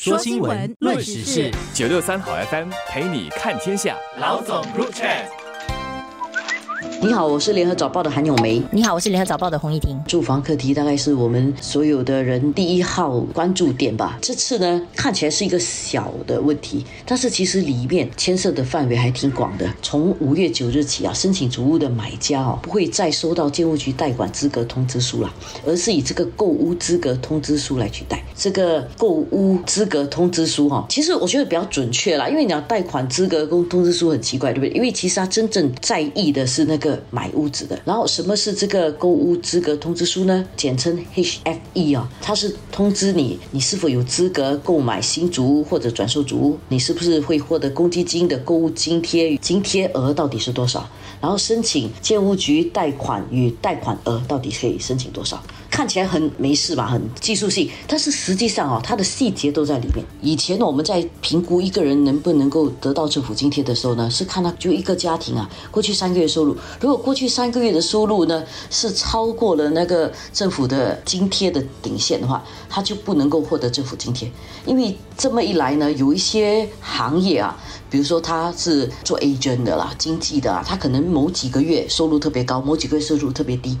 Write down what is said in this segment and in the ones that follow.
说新闻，论时事，九六三好 FM 陪你看天下。老总入 chat。你好，我是联合早报的韩永梅。你好，我是联合早报的洪一婷。住房课题大概是我们所有的人第一号关注点吧。这次呢，看起来是一个小的问题，但是其实里面牵涉的范围还挺广的。从五月九日起啊，申请租屋的买家哦，不会再收到建物局贷款资格通知书了，而是以这个购屋资格通知书来取代。这个购屋资格通知书哈，其实我觉得比较准确啦，因为你要贷款资格公通知书很奇怪，对不对？因为其实他真正在意的是那个。买屋子的，然后什么是这个购物资格通知书呢？简称 HFE 啊，它是通知你你是否有资格购买新竹屋或者转售竹屋，你是不是会获得公积金的购物津贴，津贴额到底是多少？然后申请建屋局贷款与贷款额到底可以申请多少？看起来很没事吧，很技术性，但是实际上哦，它的细节都在里面。以前我们在评估一个人能不能够得到政府津贴的时候呢，是看他就一个家庭啊，过去三个月收入，如果过去三个月的收入呢是超过了那个政府的津贴的顶线的话，他就不能够获得政府津贴。因为这么一来呢，有一些行业啊，比如说他是做 agent 的啦，经济的啊，他可能某几个月收入特别高，某几个月收入特别低。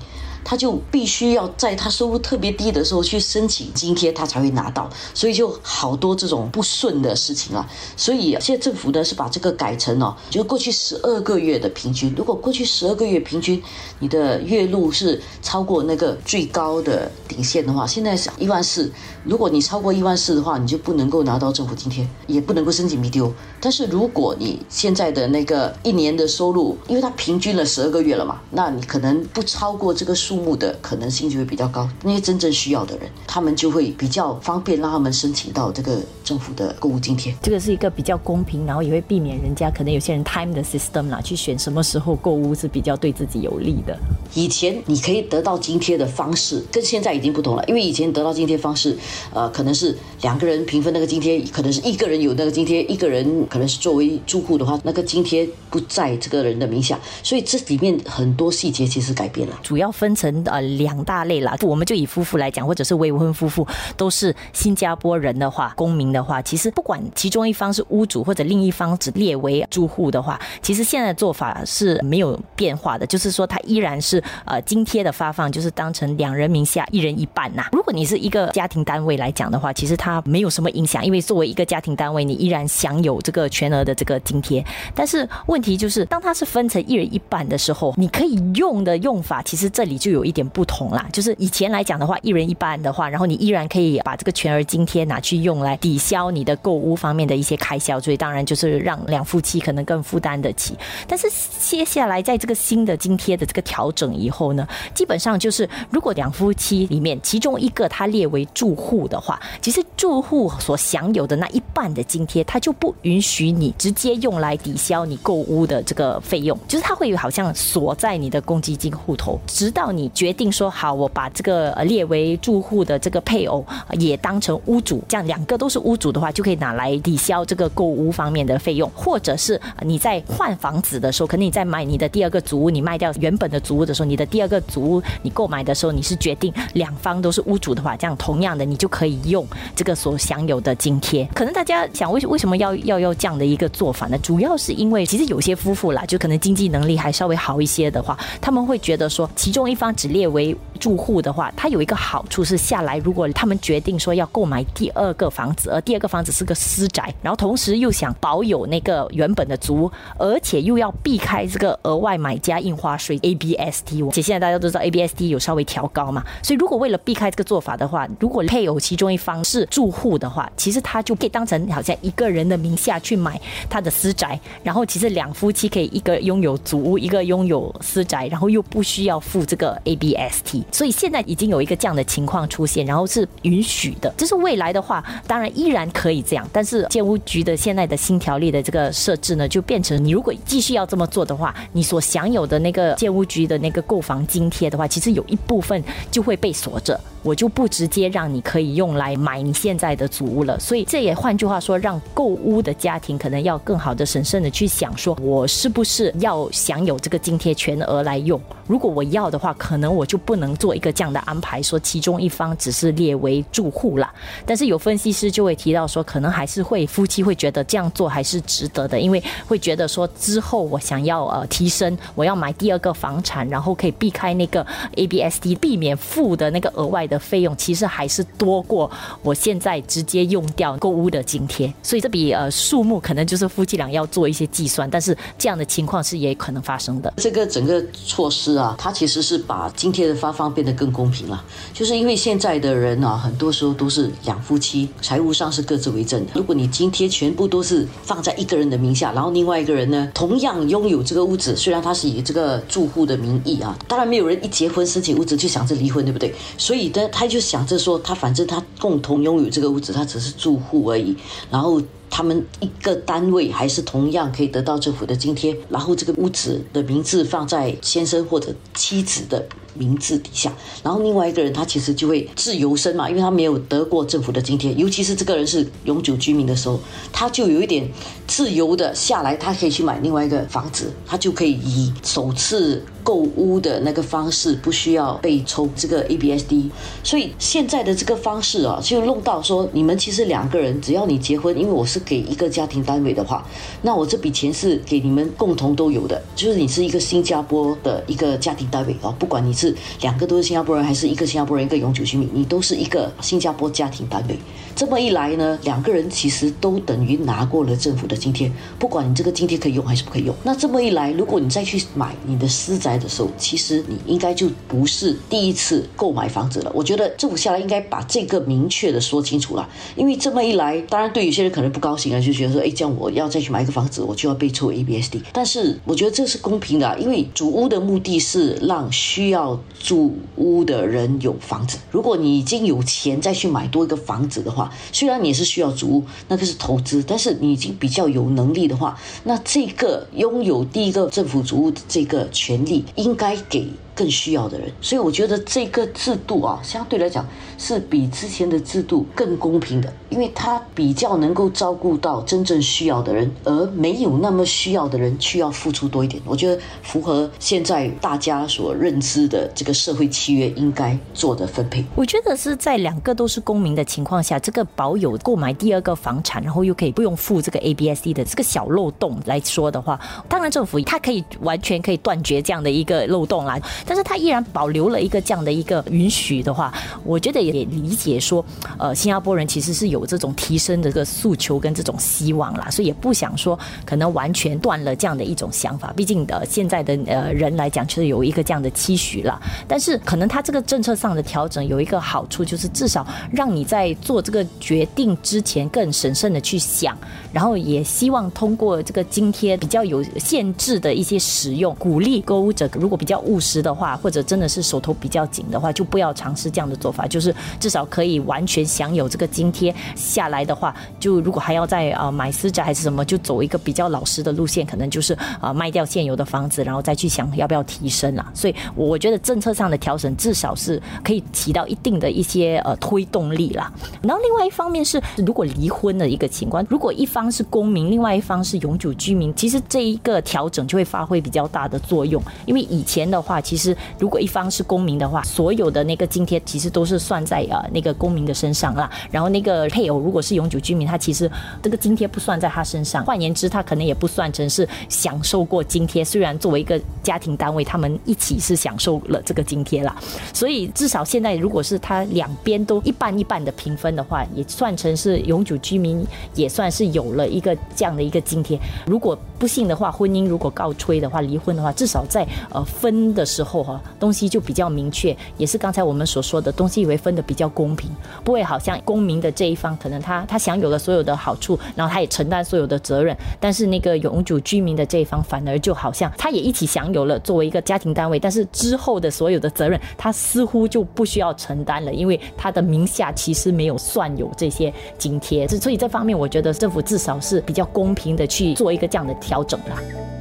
他就必须要在他收入特别低的时候去申请津贴，他才会拿到，所以就好多这种不顺的事情啊。所以现在政府呢是把这个改成哦，就过去十二个月的平均。如果过去十二个月平均你的月入是超过那个最高的顶线的话，现在是一万四。如果你超过一万四的话，你就不能够拿到政府津贴，也不能够申请 BTO。但是如果你现在的那个一年的收入，因为它平均了十二个月了嘛，那你可能不超过这个数。目的可能性就会比较高，那些真正需要的人，他们就会比较方便让他们申请到这个政府的购物津贴。这个是一个比较公平，然后也会避免人家可能有些人 time 的 system 啦，去选什么时候购物是比较对自己有利的。以前你可以得到津贴的方式跟现在已经不同了，因为以前得到津贴方式，呃，可能是两个人平分那个津贴，可能是一个人有那个津贴，一个人可能是作为住户的话，那个津贴不在这个人的名下，所以这里面很多细节其实改变了，主要分成。呃，两大类啦，我们就以夫妇来讲，或者是未婚夫妇都是新加坡人的话，公民的的话，其实不管其中一方是屋主或者另一方只列为住户的话，其实现在的做法是没有变化的，就是说它依然是呃津贴的发放，就是当成两人名下一人一半呐。如果你是一个家庭单位来讲的话，其实它没有什么影响，因为作为一个家庭单位，你依然享有这个全额的这个津贴。但是问题就是，当它是分成一人一半的时候，你可以用的用法，其实这里就有。一点不同啦，就是以前来讲的话，一人一半的话，然后你依然可以把这个全额津贴拿去用来抵消你的购物方面的一些开销，所以当然就是让两夫妻可能更负担得起。但是接下来在这个新的津贴的这个调整以后呢，基本上就是如果两夫妻里面其中一个他列为住户的话，其实住户所享有的那一半的津贴，他就不允许你直接用来抵消你购物的这个费用，就是他会好像锁在你的公积金户头，直到你。决定说好，我把这个列为住户的这个配偶也当成屋主，这样两个都是屋主的话，就可以拿来抵消这个购屋方面的费用。或者是你在换房子的时候，可能你在买你的第二个祖屋，你卖掉原本的祖屋的时候，你的第二个祖屋你购买的时候，你是决定两方都是屋主的话，这样同样的你就可以用这个所享有的津贴。可能大家想为为什么要要要这样的一个做法呢？主要是因为其实有些夫妇啦，就可能经济能力还稍微好一些的话，他们会觉得说其中一方只列为住户的话，它有一个好处是下来，如果他们决定说要购买第二个房子，而第二个房子是个私宅，然后同时又想保有那个原本的租，而且又要避开这个额外买家印花税 ABST，而且现在大家都知道 ABST 有稍微调高嘛，所以如果为了避开这个做法的话，如果配偶其中一方是住户的话，其实他就可以当成好像一个人的名下去买他的私宅，然后其实两夫妻可以一个拥有祖屋，一个拥有私宅，然后又不需要付这个 ABS T 所以现在已经有一个这样的情况出现，然后是允许的。就是未来的话，当然一虽然可以这样，但是建屋局的现在的新条例的这个设置呢，就变成你如果继续要这么做的话，你所享有的那个建屋局的那个购房津贴的话，其实有一部分就会被锁着。我就不直接让你可以用来买你现在的祖屋了。所以这也换句话说，让购屋的家庭可能要更好的审慎的去想，说我是不是要享有这个津贴全额来用？如果我要的话，可能我就不能做一个这样的安排，说其中一方只是列为住户了。但是有分析师就会提到说，可能还是会夫妻会觉得这样做还是值得的，因为会觉得说之后我想要呃提升，我要买第二个房产，然后可以避开那个 ABSD，避免付的那个额外的费用，其实还是多过我现在直接用掉购物的津贴。所以这笔呃数目可能就是夫妻俩要做一些计算，但是这样的情况是也可能发生的。这个整个措施。啊，它其实是把津贴的发放变得更公平了，就是因为现在的人啊，很多时候都是两夫妻，财务上是各自为政的。如果你津贴全部都是放在一个人的名下，然后另外一个人呢，同样拥有这个屋子，虽然他是以这个住户的名义啊，当然没有人一结婚申请屋子就想着离婚，对不对？所以他就想着说，他反正他共同拥有这个屋子，他只是住户而已，然后。他们一个单位还是同样可以得到政府的津贴，然后这个屋子的名字放在先生或者妻子的名字底下，然后另外一个人他其实就会自由身嘛，因为他没有得过政府的津贴，尤其是这个人是永久居民的时候，他就有一点自由的下来，他可以去买另外一个房子，他就可以以首次。购屋的那个方式不需要被抽这个 ABSD，所以现在的这个方式啊，就弄到说，你们其实两个人，只要你结婚，因为我是给一个家庭单位的话，那我这笔钱是给你们共同都有的，就是你是一个新加坡的一个家庭单位啊，不管你是两个都是新加坡人，还是一个新加坡人一个永久居民，你都是一个新加坡家庭单位。这么一来呢，两个人其实都等于拿过了政府的津贴，不管你这个津贴可以用还是不可以用。那这么一来，如果你再去买你的私宅，的时候，其实你应该就不是第一次购买房子了。我觉得政府下来应该把这个明确的说清楚了，因为这么一来，当然对有些人可能不高高兴啊，就觉得说，哎，这样我要再去买一个房子，我就要被抽 ABSD。但是我觉得这是公平的，因为主屋的目的是让需要住屋的人有房子。如果你已经有钱再去买多一个房子的话，虽然你是需要主屋，那个是投资，但是你已经比较有能力的话，那这个拥有第一个政府主屋的这个权利。应该给。更需要的人，所以我觉得这个制度啊，相对来讲是比之前的制度更公平的，因为它比较能够照顾到真正需要的人，而没有那么需要的人需要付出多一点。我觉得符合现在大家所认知的这个社会契约应该做的分配。我觉得是在两个都是公民的情况下，这个保有购买第二个房产，然后又可以不用付这个 ABSD 的这个小漏洞来说的话，当然政府它可以完全可以断绝这样的一个漏洞啦。但是他依然保留了一个这样的一个允许的话，我觉得也理解说，呃，新加坡人其实是有这种提升的这个诉求跟这种希望啦，所以也不想说可能完全断了这样的一种想法。毕竟的现在的呃人来讲，确实有一个这样的期许了。但是可能他这个政策上的调整有一个好处，就是至少让你在做这个决定之前更审慎的去想，然后也希望通过这个津贴比较有限制的一些使用，鼓励购物者如果比较务实的。话或者真的是手头比较紧的话，就不要尝试这样的做法。就是至少可以完全享有这个津贴下来的话，就如果还要再啊买私宅还是什么，就走一个比较老实的路线，可能就是啊卖掉现有的房子，然后再去想要不要提升啦。所以我觉得政策上的调整至少是可以起到一定的一些呃推动力啦。然后另外一方面是，如果离婚的一个情况，如果一方是公民，另外一方是永久居民，其实这一个调整就会发挥比较大的作用。因为以前的话，其实如果一方是公民的话，所有的那个津贴其实都是算在呃那个公民的身上啦。然后那个配偶如果是永久居民，他其实这个津贴不算在他身上。换言之，他可能也不算成是享受过津贴。虽然作为一个家庭单位，他们一起是享受了这个津贴啦。所以至少现在，如果是他两边都一半一半的平分的话，也算成是永久居民，也算是有了一个这样的一个津贴。如果不幸的话，婚姻如果告吹的话，离婚的话，至少在呃分的时候后哈。东西就比较明确，也是刚才我们所说的东西，以为分的比较公平，不会好像公民的这一方，可能他他享有了所有的好处，然后他也承担所有的责任，但是那个永久居民的这一方，反而就好像他也一起享有了作为一个家庭单位，但是之后的所有的责任，他似乎就不需要承担了，因为他的名下其实没有算有这些津贴，所以这方面我觉得政府至少是比较公平的去做一个这样的调整啦。